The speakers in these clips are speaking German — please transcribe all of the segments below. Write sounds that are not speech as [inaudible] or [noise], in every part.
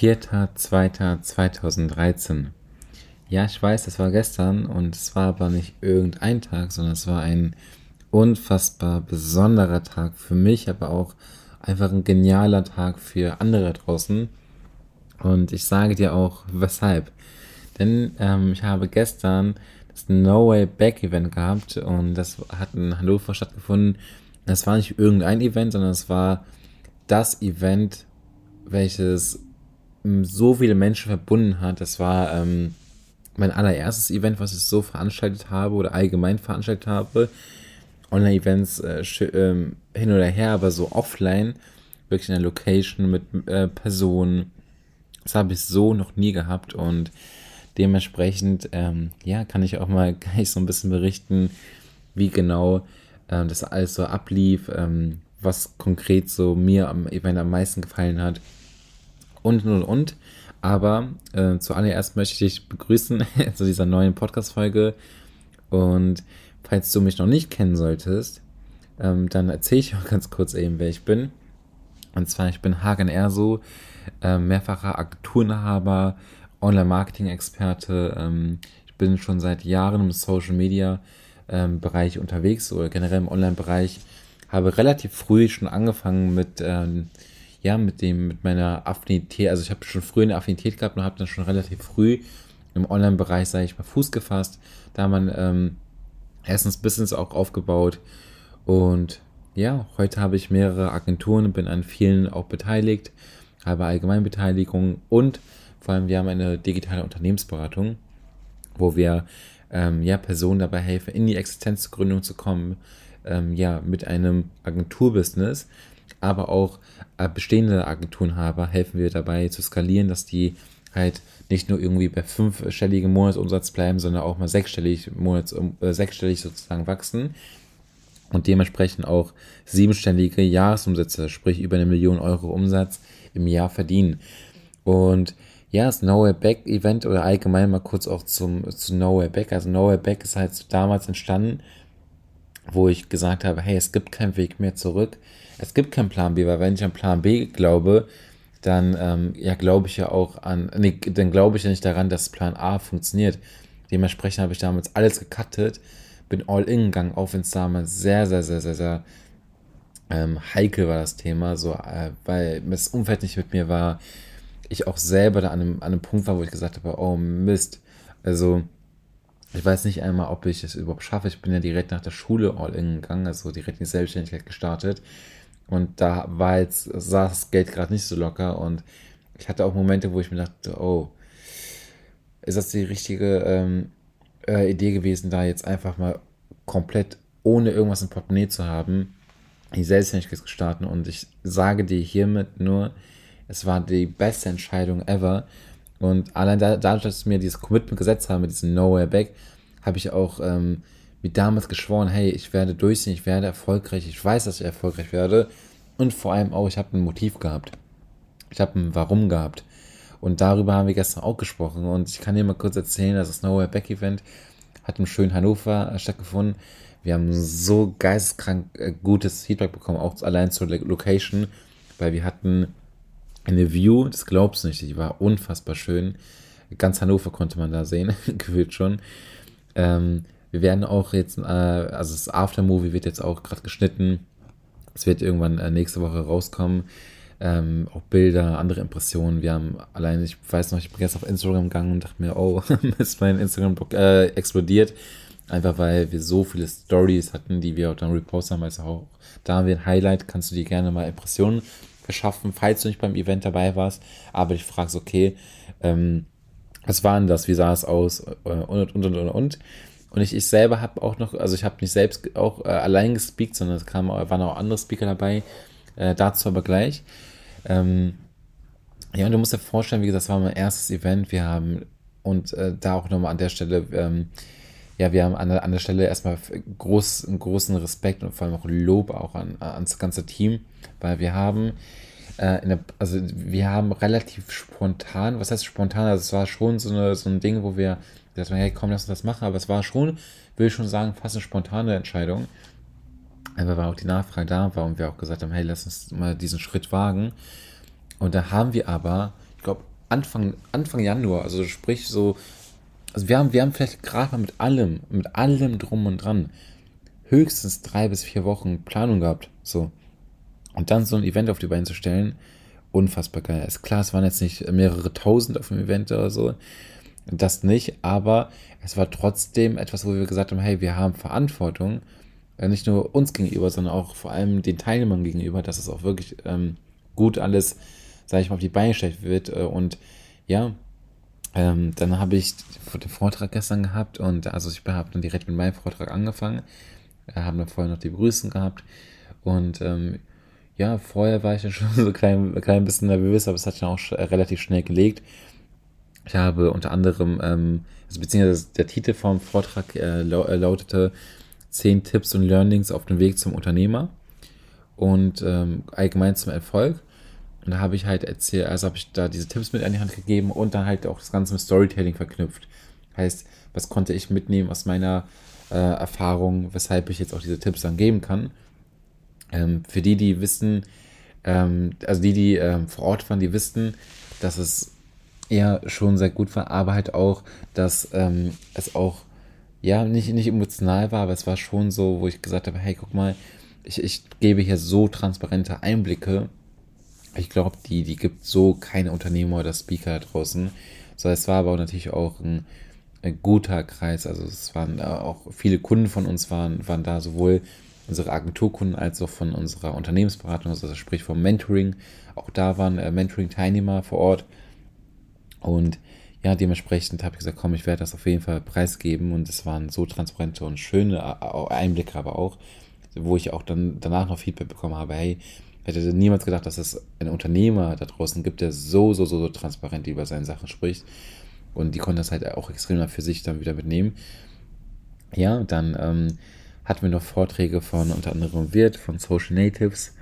4.2.2013. Ja, ich weiß, das war gestern und es war aber nicht irgendein Tag, sondern es war ein unfassbar besonderer Tag für mich, aber auch einfach ein genialer Tag für andere draußen. Und ich sage dir auch, weshalb. Denn ähm, ich habe gestern das No Way Back Event gehabt und das hat in Hannover stattgefunden. Das war nicht irgendein Event, sondern es war das Event, welches so viele Menschen verbunden hat. Das war ähm, mein allererstes Event, was ich so veranstaltet habe oder allgemein veranstaltet habe. Online-Events äh, äh, hin oder her, aber so offline, wirklich in der Location mit äh, Personen. Das habe ich so noch nie gehabt und dementsprechend, ähm, ja, kann ich auch mal [laughs] gleich so ein bisschen berichten, wie genau äh, das alles so ablief, ähm, was konkret so mir am Event am meisten gefallen hat und und und. Aber äh, zuallererst möchte ich dich begrüßen [laughs] zu dieser neuen Podcast-Folge. Und falls du mich noch nicht kennen solltest, ähm, dann erzähle ich auch ganz kurz eben, wer ich bin. Und zwar, ich bin Hagen Erso, äh, mehrfacher Agenturinhaber, Online-Marketing-Experte. Ähm, ich bin schon seit Jahren im Social-Media-Bereich ähm, unterwegs oder generell im Online-Bereich. Habe relativ früh schon angefangen mit ähm, ja, mit dem, mit meiner Affinität, also ich habe schon früh eine Affinität gehabt und habe dann schon relativ früh im Online-Bereich, sage ich mal, Fuß gefasst. Da man ähm, erstens Business auch aufgebaut und ja, heute habe ich mehrere Agenturen, bin an vielen auch beteiligt, habe Allgemeinbeteiligung und vor allem wir haben eine digitale Unternehmensberatung, wo wir ähm, ja Personen dabei helfen, in die Existenzgründung zu kommen, ähm, ja mit einem Agenturbusiness aber auch äh, bestehende Agenturenhaber helfen wir dabei zu skalieren, dass die halt nicht nur irgendwie bei fünfstelligem Monatsumsatz bleiben, sondern auch mal sechsstellig, Monats, äh, sechsstellig sozusagen wachsen und dementsprechend auch siebenstellige Jahresumsätze, sprich über eine Million Euro Umsatz im Jahr verdienen. Und ja, das Nowhere Back Event oder allgemein mal kurz auch zum, zu Nowhere Back. Also Nowhere Back ist halt damals entstanden, wo ich gesagt habe, hey, es gibt keinen Weg mehr zurück es gibt keinen Plan B, weil wenn ich an Plan B glaube, dann ähm, ja glaube ich ja auch an, nee, dann glaube ich ja nicht daran, dass Plan A funktioniert. Dementsprechend habe ich damals alles gecuttet, bin all in gegangen, auch wenn es damals sehr, sehr, sehr, sehr, sehr ähm, heikel war das Thema, so, äh, weil das Umfeld nicht mit mir war. Ich auch selber da an einem, an einem Punkt war, wo ich gesagt habe, oh Mist, also ich weiß nicht einmal, ob ich es überhaupt schaffe. Ich bin ja direkt nach der Schule all in gegangen, also direkt in die Selbstständigkeit gestartet. Und da war jetzt, saß das Geld gerade nicht so locker und ich hatte auch Momente, wo ich mir dachte, oh, ist das die richtige ähm, äh, Idee gewesen, da jetzt einfach mal komplett ohne irgendwas im Portemonnaie zu haben, die Selbstständigkeit zu starten. Und ich sage dir hiermit nur, es war die beste Entscheidung ever. Und allein dadurch, dass mir dieses Commitment gesetzt habe, mit diesem Nowhere Back, habe ich auch ähm, wie damals geschworen, hey, ich werde durchziehen, ich werde erfolgreich, ich weiß, dass ich erfolgreich werde. Und vor allem auch, ich habe ein Motiv gehabt. Ich habe ein Warum gehabt. Und darüber haben wir gestern auch gesprochen. Und ich kann dir mal kurz erzählen, dass das Nowhere Back Event hat im schönen Hannover äh, stattgefunden. Wir haben so geisteskrank äh, gutes Feedback bekommen, auch allein zur Location, weil wir hatten eine View, das glaubst du nicht, die war unfassbar schön. Ganz Hannover konnte man da sehen, [laughs] gefühlt schon. Ähm, wir werden auch jetzt, äh, also das Aftermovie wird jetzt auch gerade geschnitten. Es wird irgendwann äh, nächste Woche rauskommen. Ähm, auch Bilder, andere Impressionen. Wir haben allein, ich weiß noch, ich bin gestern auf Instagram gegangen und dachte mir, oh, [laughs] ist mein Instagram äh, explodiert. Einfach weil wir so viele Stories hatten, die wir auch dann reposten haben. Also auch da haben wir ein Highlight, kannst du dir gerne mal Impressionen verschaffen, falls du nicht beim Event dabei warst. Aber ich frage okay, ähm, was war denn das? Wie sah es aus? Äh, und, und, und, und, und. Und ich, ich selber habe auch noch, also ich habe nicht selbst auch äh, allein gespeakt, sondern es kamen, waren auch andere Speaker dabei. Äh, dazu aber gleich. Ähm, ja, und du musst dir vorstellen, wie gesagt, das war mein erstes Event. Wir haben, und äh, da auch nochmal an der Stelle, ähm, ja, wir haben an der, an der Stelle erstmal groß, großen Respekt und vor allem auch Lob auch an, ans ganze Team, weil wir haben, äh, der, also wir haben relativ spontan, was heißt spontan, also es war schon so, eine, so ein Ding, wo wir dass man, hey, komm, lass uns das machen. Aber es war schon, will ich schon sagen, fast eine spontane Entscheidung. Einfach weil auch die Nachfrage da war und wir auch gesagt haben, hey, lass uns mal diesen Schritt wagen. Und da haben wir aber, ich glaube, Anfang, Anfang Januar, also sprich so, also wir haben, wir haben vielleicht gerade mal mit allem, mit allem drum und dran höchstens drei bis vier Wochen Planung gehabt. So. Und dann so ein Event auf die Beine zu stellen, unfassbar geil. Ist klar, es waren jetzt nicht mehrere tausend auf dem Event oder so. Das nicht, aber es war trotzdem etwas, wo wir gesagt haben, hey, wir haben Verantwortung, äh, nicht nur uns gegenüber, sondern auch vor allem den Teilnehmern gegenüber, dass es auch wirklich ähm, gut alles, sage ich mal, auf die Beine gestellt wird. Äh, und ja, ähm, dann habe ich den Vortrag gestern gehabt und also ich habe dann direkt mit meinem Vortrag angefangen. Wir haben dann vorher noch die Begrüßung gehabt und ähm, ja, vorher war ich ja [laughs] schon so ein klein, klein bisschen nervös, aber es hat dann auch sch relativ schnell gelegt. Ich habe unter anderem, ähm, also beziehungsweise der Titel vom Vortrag äh, lautete 10 Tipps und Learnings auf dem Weg zum Unternehmer und ähm, allgemein zum Erfolg. Und da habe ich halt erzählt, also habe ich da diese Tipps mit an die Hand gegeben und dann halt auch das Ganze mit Storytelling verknüpft. Heißt, was konnte ich mitnehmen aus meiner äh, Erfahrung, weshalb ich jetzt auch diese Tipps dann geben kann. Ähm, für die, die wissen, ähm, also die, die ähm, vor Ort waren, die wissen, dass es eher schon sehr gut war, aber halt auch, dass ähm, es auch ja nicht, nicht emotional war, aber es war schon so, wo ich gesagt habe, hey, guck mal, ich, ich gebe hier so transparente Einblicke. Ich glaube, die, die gibt so keine Unternehmer oder Speaker da draußen. So, es war aber natürlich auch ein, ein guter Kreis. Also es waren auch viele Kunden von uns waren, waren da, sowohl unsere Agenturkunden als auch von unserer Unternehmensberatung, also sprich vom Mentoring. Auch da waren äh, Mentoring-Teilnehmer vor Ort. Und ja, dementsprechend habe ich gesagt, komm, ich werde das auf jeden Fall preisgeben. Und es waren so transparente und schöne Einblicke aber auch, wo ich auch dann danach noch Feedback bekommen habe, hey, hätte niemals gedacht, dass es einen Unternehmer da draußen gibt, der so, so, so, so transparent über seine Sachen spricht. Und die konnten das halt auch extrem für sich dann wieder mitnehmen. Ja, dann ähm, hatten wir noch Vorträge von unter anderem Wirt, von Social Natives,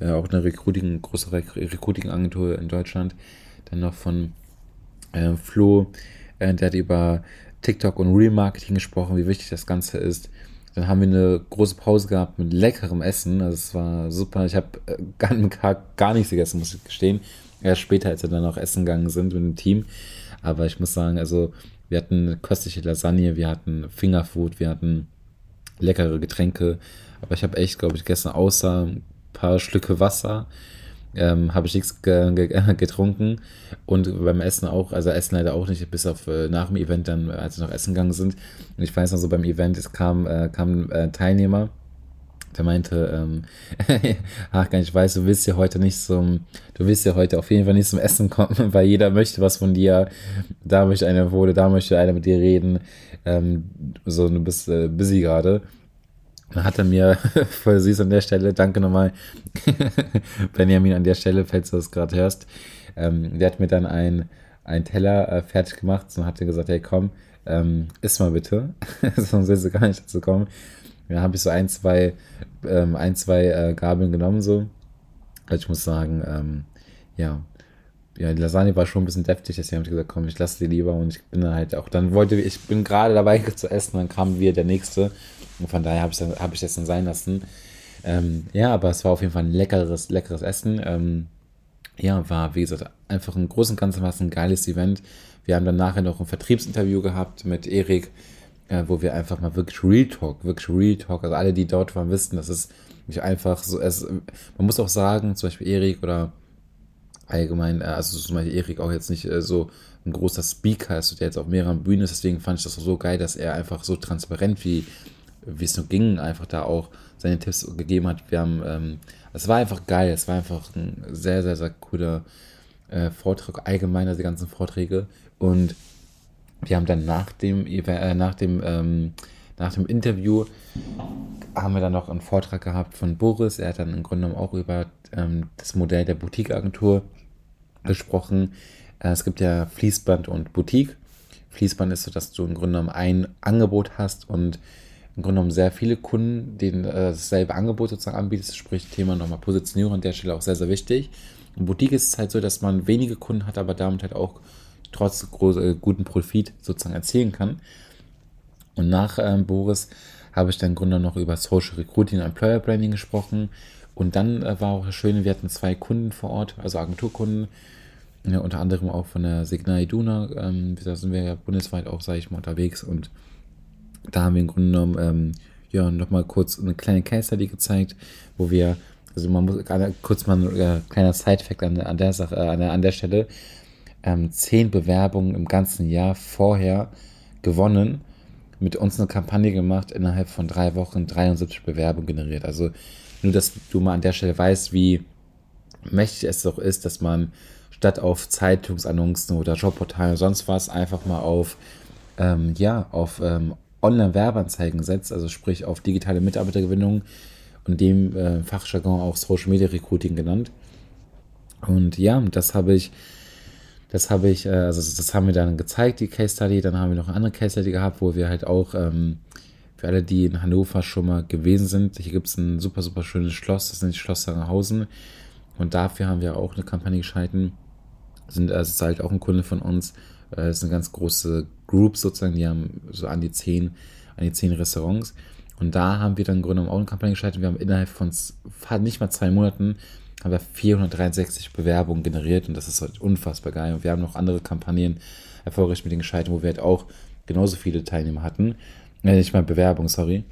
äh, auch eine Recruiting, große Recruiting-Agentur in Deutschland. Dann noch von äh, Flo, äh, der hat über TikTok und Remarketing gesprochen, wie wichtig das Ganze ist. Dann haben wir eine große Pause gehabt mit leckerem Essen. Also es war super. Ich habe äh, [laughs] gar, gar nichts gegessen, muss ich gestehen. Erst später, als wir dann auch essen gegangen sind mit dem Team. Aber ich muss sagen, also wir hatten köstliche Lasagne, wir hatten Fingerfood, wir hatten leckere Getränke. Aber ich habe echt, glaube ich, gestern außer ein paar Schlücke Wasser ähm, habe ich nichts ge ge [laughs] getrunken und beim Essen auch, also Essen leider auch nicht, bis auf äh, nach dem Event dann, als wir noch essen gegangen sind. Und ich weiß noch so beim Event, es kam, äh, kam äh, Teilnehmer, der meinte, ähm, [laughs] ach ich weiß, du willst ja heute nicht zum, du willst ja heute auf jeden Fall nicht zum Essen kommen, [laughs] weil jeder möchte was von dir. Da möchte einer wurde, da möchte einer mit dir reden. Ähm, so, du bist äh, busy gerade. Dann hat er mir [laughs] voll süß an der Stelle, danke nochmal, [laughs] Benjamin, an der Stelle, falls du das gerade hörst. Ähm, der hat mir dann ein, ein Teller äh, fertig gemacht und hat gesagt, hey komm, ähm, iss mal bitte. [laughs] Sonst willst du gar nicht dazu kommen. Ja, habe ich so ein, zwei, ähm, ein, zwei äh, Gabeln genommen so. Also ich muss sagen, ähm, ja, ja, die Lasagne war schon ein bisschen deftig, deswegen habe ich gesagt, komm, ich lasse die lieber und ich bin halt auch, dann wollte ich, bin gerade dabei [laughs] zu essen, dann kam wieder der nächste und von daher habe ich, hab ich das dann sein lassen. Ähm, ja, aber es war auf jeden Fall ein leckeres, leckeres Essen. Ähm, ja, war, wie gesagt, einfach im Großen und Ganzen war es ein geiles Event. Wir haben dann nachher noch ein Vertriebsinterview gehabt mit Erik, äh, wo wir einfach mal wirklich Real Talk, wirklich Real Talk, also alle, die dort waren, wissen, dass es nicht einfach so, es, man muss auch sagen, zum Beispiel Erik oder allgemein, äh, also zum Beispiel Erik auch jetzt nicht äh, so ein großer Speaker ist, der jetzt auf mehreren Bühnen ist, deswegen fand ich das so geil, dass er einfach so transparent wie es nur ging, einfach da auch seine Tipps gegeben hat. Wir haben, ähm, es war einfach geil, es war einfach ein sehr, sehr, sehr cooler äh, Vortrag, allgemein also die ganzen Vorträge. Und wir haben dann nach dem, äh, nach dem, ähm, nach dem Interview haben wir dann noch einen Vortrag gehabt von Boris. Er hat dann im Grunde genommen auch über ähm, das Modell der Boutique-Agentur gesprochen. Äh, es gibt ja Fließband und Boutique. Fließband ist so, dass du im Grunde genommen ein Angebot hast und im Grunde genommen sehr viele Kunden, denen äh, dasselbe Angebot sozusagen anbietet, sprich Thema nochmal Positionierung an der Stelle auch sehr, sehr wichtig. Und Boutique ist es halt so, dass man wenige Kunden hat, aber damit halt auch trotz groß, äh, guten Profit sozusagen erzielen kann. Und nach ähm, Boris habe ich dann im Grunde noch über Social Recruiting und Employer Branding gesprochen. Und dann äh, war auch das Schöne, wir hatten zwei Kunden vor Ort, also Agenturkunden, Ja, unter anderem auch von der Signal Iduna. Ähm, da sind wir ja bundesweit auch, sage ich mal, unterwegs. Und da haben wir im Grunde genommen ähm, ja, nochmal kurz eine kleine Case Study gezeigt, wo wir, also man muss kurz mal ein äh, kleiner Side-Fact an, an, der Sache, äh, an, der, an der Stelle, ähm, zehn Bewerbungen im ganzen Jahr vorher gewonnen, mit uns eine Kampagne gemacht, innerhalb von drei Wochen 73 Bewerbungen generiert. Also nur, dass du mal an der Stelle weißt, wie mächtig es doch ist, dass man statt auf Zeitungsannoncen oder Jobportalen oder sonst was einfach mal auf, ähm, ja, auf ähm, Online-Werbeanzeigen setzt, also sprich auf digitale Mitarbeitergewinnung und dem äh, Fachjargon auch Social Media Recruiting genannt. Und ja, das habe ich, das habe ich, äh, also das haben wir dann gezeigt, die Case Study. Dann haben wir noch eine andere Case Study gehabt, wo wir halt auch ähm, für alle, die in Hannover schon mal gewesen sind, hier gibt es ein super, super schönes Schloss, das nennt Schloss Sangerhausen. Und dafür haben wir auch eine Kampagne geschalten. Sind, also halt auch ein Kunde von uns. Äh, das ist eine ganz große Group sozusagen, die haben so an die zehn, an die zehn Restaurants. Und da haben wir dann im Grunde genommen auch eine Kampagne geschaltet. Wir haben innerhalb von nicht mal zwei Monaten haben wir 463 Bewerbungen generiert und das ist halt unfassbar geil. Und wir haben noch andere Kampagnen erfolgreich mit denen geschaltet, wo wir halt auch genauso viele Teilnehmer hatten. Äh, nicht mal Bewerbung, sorry.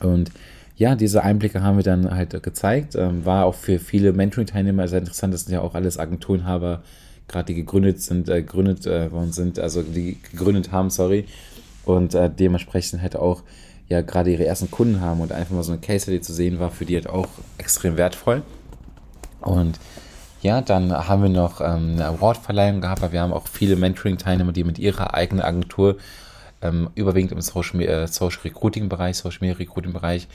Und ja, diese Einblicke haben wir dann halt gezeigt. Ähm, war auch für viele Mentoring-Teilnehmer sehr interessant. Das sind ja auch alles Agenturenhaber, gerade die gegründet sind, äh, gegründet äh, worden sind, also die gegründet haben, sorry. Und äh, dementsprechend halt auch ja gerade ihre ersten Kunden haben und einfach mal so eine Case Study zu sehen war für die halt auch extrem wertvoll. Und ja, dann haben wir noch ähm, eine Award-Verleihung gehabt, weil wir haben auch viele Mentoring-Teilnehmer, die mit ihrer eigenen Agentur ähm, überwiegend im Social, äh, Social Media Recruiting-Bereich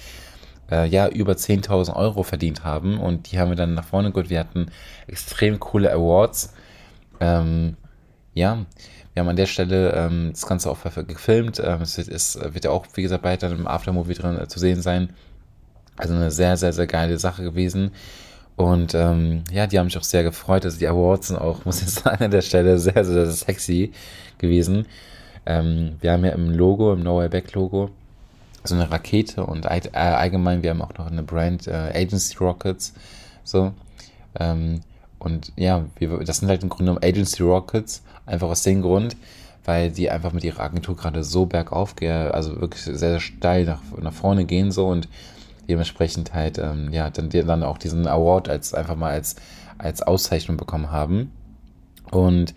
äh, ja über 10.000 Euro verdient haben und die haben wir dann nach vorne geholt. Wir hatten extrem coole Awards. Ähm, ja, wir haben an der Stelle ähm, das Ganze auch gefilmt. Ähm, es, ist, wird ja auch, wie gesagt, weiter im Aftermovie drin äh, zu sehen sein. Also eine sehr, sehr, sehr geile Sache gewesen. Und ähm, ja, die haben mich auch sehr gefreut. Also die Awards sind auch, [laughs] muss ich sagen, an der Stelle sehr, sehr, sehr sexy gewesen. Ähm, wir haben ja im Logo, im No Way Back Logo, so eine Rakete und äh, allgemein, wir haben auch noch eine Brand, äh, Agency Rockets, so. Und ja, wir, das sind halt im Grunde genommen Agency Rockets, einfach aus dem Grund, weil die einfach mit ihrer Agentur gerade so bergauf gehen, also wirklich sehr, sehr steil nach, nach vorne gehen so und dementsprechend halt, ähm, ja, dann, dann auch diesen Award als einfach mal als, als Auszeichnung bekommen haben. Und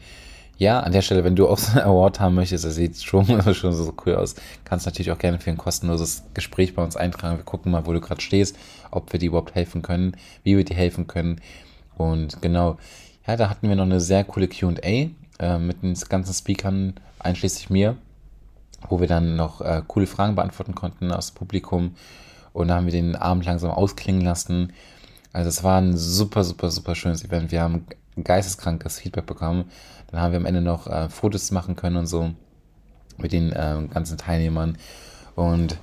ja, an der Stelle, wenn du auch so einen Award haben möchtest, das sieht schon, [laughs] schon so cool aus, kannst natürlich auch gerne für ein kostenloses Gespräch bei uns eintragen. Wir gucken mal, wo du gerade stehst, ob wir dir überhaupt helfen können, wie wir dir helfen können. Und genau, ja, da hatten wir noch eine sehr coole QA äh, mit den ganzen Speakern, einschließlich mir, wo wir dann noch äh, coole Fragen beantworten konnten aus dem Publikum. Und da haben wir den Abend langsam ausklingen lassen. Also es war ein super, super, super schönes Event. Wir haben geisteskrankes Feedback bekommen. Dann haben wir am Ende noch äh, Fotos machen können und so mit den äh, ganzen Teilnehmern. Und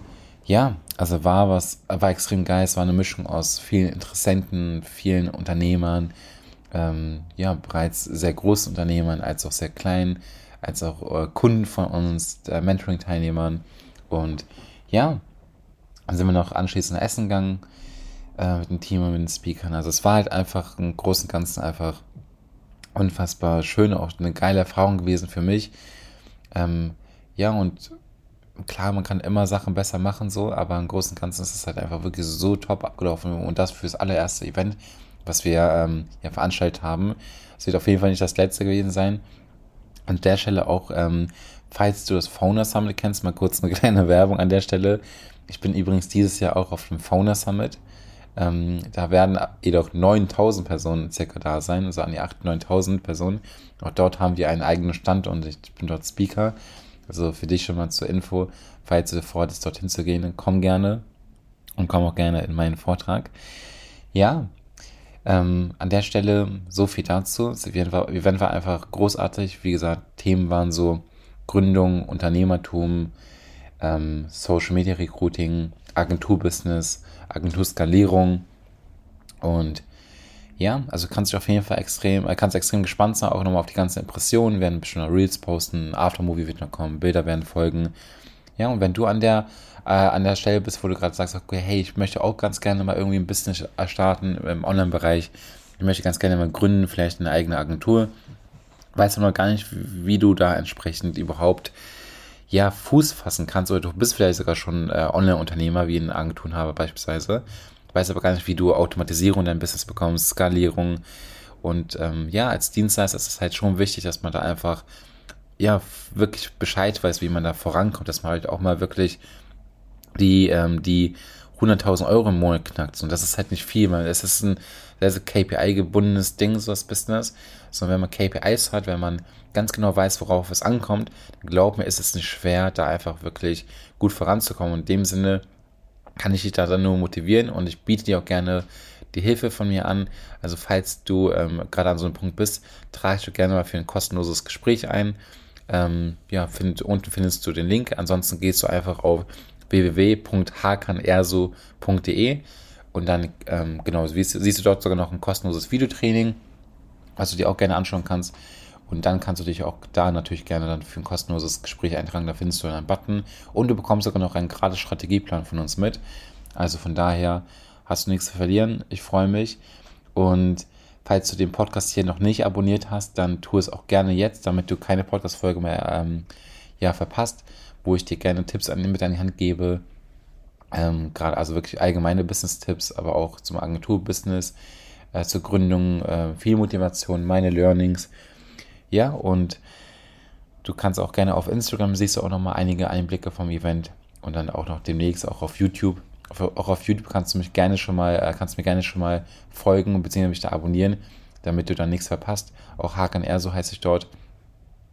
ja, also war was, war extrem geil. Es war eine Mischung aus vielen Interessenten, vielen Unternehmern, ähm, ja, bereits sehr großen Unternehmern, als auch sehr kleinen, als auch äh, Kunden von uns, Mentoring-Teilnehmern. Und ja, dann sind wir noch anschließend essen gegangen äh, mit dem Team und mit den Speakern. Also es war halt einfach im Großen und Ganzen einfach unfassbar schön, auch eine geile Erfahrung gewesen für mich. Ähm, ja, und klar, man kann immer Sachen besser machen, so, aber im Großen und Ganzen ist es halt einfach wirklich so top abgelaufen und das fürs allererste Event, was wir ähm, ja, veranstaltet haben. Es wird auf jeden Fall nicht das letzte gewesen sein. An der Stelle auch, ähm, falls du das Fauna Summit kennst, mal kurz eine [laughs] kleine Werbung an der Stelle. Ich bin übrigens dieses Jahr auch auf dem Fauna Summit. Ähm, da werden jedoch 9000 Personen circa da sein, also an die 8.000, 9.000 Personen. Auch dort haben wir einen eigenen Stand und ich bin dort Speaker. Also für dich schon mal zur Info, falls du vorhast, dorthin zu gehen, komm gerne und komm auch gerne in meinen Vortrag. Ja, ähm, an der Stelle so viel dazu. Das Event war, war einfach großartig. Wie gesagt, Themen waren so Gründung, Unternehmertum, ähm, Social Media Recruiting, Agenturbusiness, Agenturskalierung und ja, also kannst du auf jeden Fall extrem, äh, kannst extrem gespannt sein, auch nochmal auf die ganzen Impressionen, wir werden bestimmt noch Reels posten, Aftermovie wird noch kommen, Bilder werden folgen. Ja, und wenn du an der, äh, an der Stelle bist, wo du gerade sagst, okay, hey, ich möchte auch ganz gerne mal irgendwie ein Business starten im Online-Bereich, ich möchte ganz gerne mal gründen, vielleicht eine eigene Agentur. Weiß aber noch gar nicht, wie du da entsprechend überhaupt ja, Fuß fassen kannst oder du bist vielleicht sogar schon äh, Online-Unternehmer, wie ein Agenturenhaber beispielsweise. Weiß aber gar nicht, wie du Automatisierung in dein Business bekommst, Skalierung. Und ähm, ja, als Dienstleister ist es halt schon wichtig, dass man da einfach ja wirklich Bescheid weiß, wie man da vorankommt, dass man halt auch mal wirklich die, ähm, die 100.000 Euro im Monat knackt. Und das ist halt nicht viel, weil es ist ein sehr, sehr KPI-gebundenes Ding, so das Business. Sondern wenn man KPIs hat, wenn man ganz genau weiß, worauf es ankommt, dann glaub mir, ist es nicht schwer, da einfach wirklich gut voranzukommen. Und in dem Sinne kann ich dich da dann nur motivieren und ich biete dir auch gerne die Hilfe von mir an. Also falls du ähm, gerade an so einem Punkt bist, trage ich gerne mal für ein kostenloses Gespräch ein. Ähm, ja, find, unten findest du den Link. Ansonsten gehst du einfach auf www.hakanerso.de und dann, ähm, genau, siehst, siehst, du dort sogar noch ein kostenloses Videotraining, was du dir auch gerne anschauen kannst. Und dann kannst du dich auch da natürlich gerne dann für ein kostenloses Gespräch eintragen. Da findest du einen Button und du bekommst sogar noch einen gratis Strategieplan von uns mit. Also von daher hast du nichts zu verlieren. Ich freue mich. Und falls du den Podcast hier noch nicht abonniert hast, dann tu es auch gerne jetzt, damit du keine Podcast-Folge mehr ähm, ja, verpasst wo ich dir gerne Tipps an, mit an die Hand gebe. Ähm, Gerade also wirklich allgemeine Business-Tipps, aber auch zum Agentur-Business, äh, zur Gründung, äh, viel Motivation, meine Learnings. Ja, und du kannst auch gerne auf Instagram, siehst du auch nochmal einige Einblicke vom Event und dann auch noch demnächst auch auf YouTube. Auch auf YouTube kannst du mich gerne schon mal, äh, kannst mir gerne schon mal folgen bzw. mich da abonnieren, damit du dann nichts verpasst. Auch Hakan R, so heiße ich dort.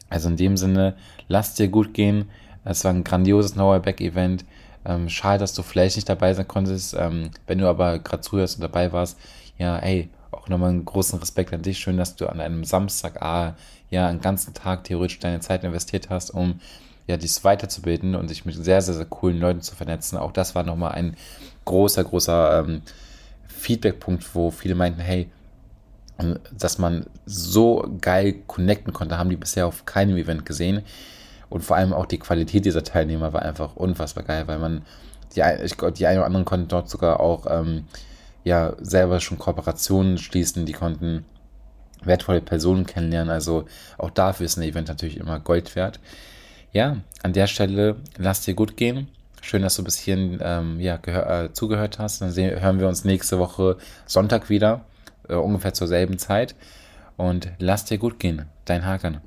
Also in dem Sinne, lass dir gut gehen. Es war ein grandioses Knowledge-Back-Event. Ähm, schade, dass du vielleicht nicht dabei sein konntest. Ähm, wenn du aber gerade zuhörst und dabei warst, ja, ey, auch nochmal einen großen Respekt an dich. Schön, dass du an einem Samstag, ah, ja, einen ganzen Tag theoretisch deine Zeit investiert hast, um ja, dich weiterzubilden und dich mit sehr, sehr, sehr coolen Leuten zu vernetzen. Auch das war nochmal ein großer, großer ähm, Feedback-Punkt, wo viele meinten, hey, ähm, dass man so geil connecten konnte, haben die bisher auf keinem Event gesehen. Und vor allem auch die Qualität dieser Teilnehmer war einfach unfassbar geil, weil man, die, ich, die einen oder anderen konnten dort sogar auch ähm, ja, selber schon Kooperationen schließen, die konnten wertvolle Personen kennenlernen. Also auch dafür ist ein Event natürlich immer Gold wert. Ja, an der Stelle lass dir gut gehen. Schön, dass du bis hierhin ähm, ja, äh, zugehört hast. Dann sehen, hören wir uns nächste Woche Sonntag wieder, äh, ungefähr zur selben Zeit. Und lass dir gut gehen. Dein Hakan.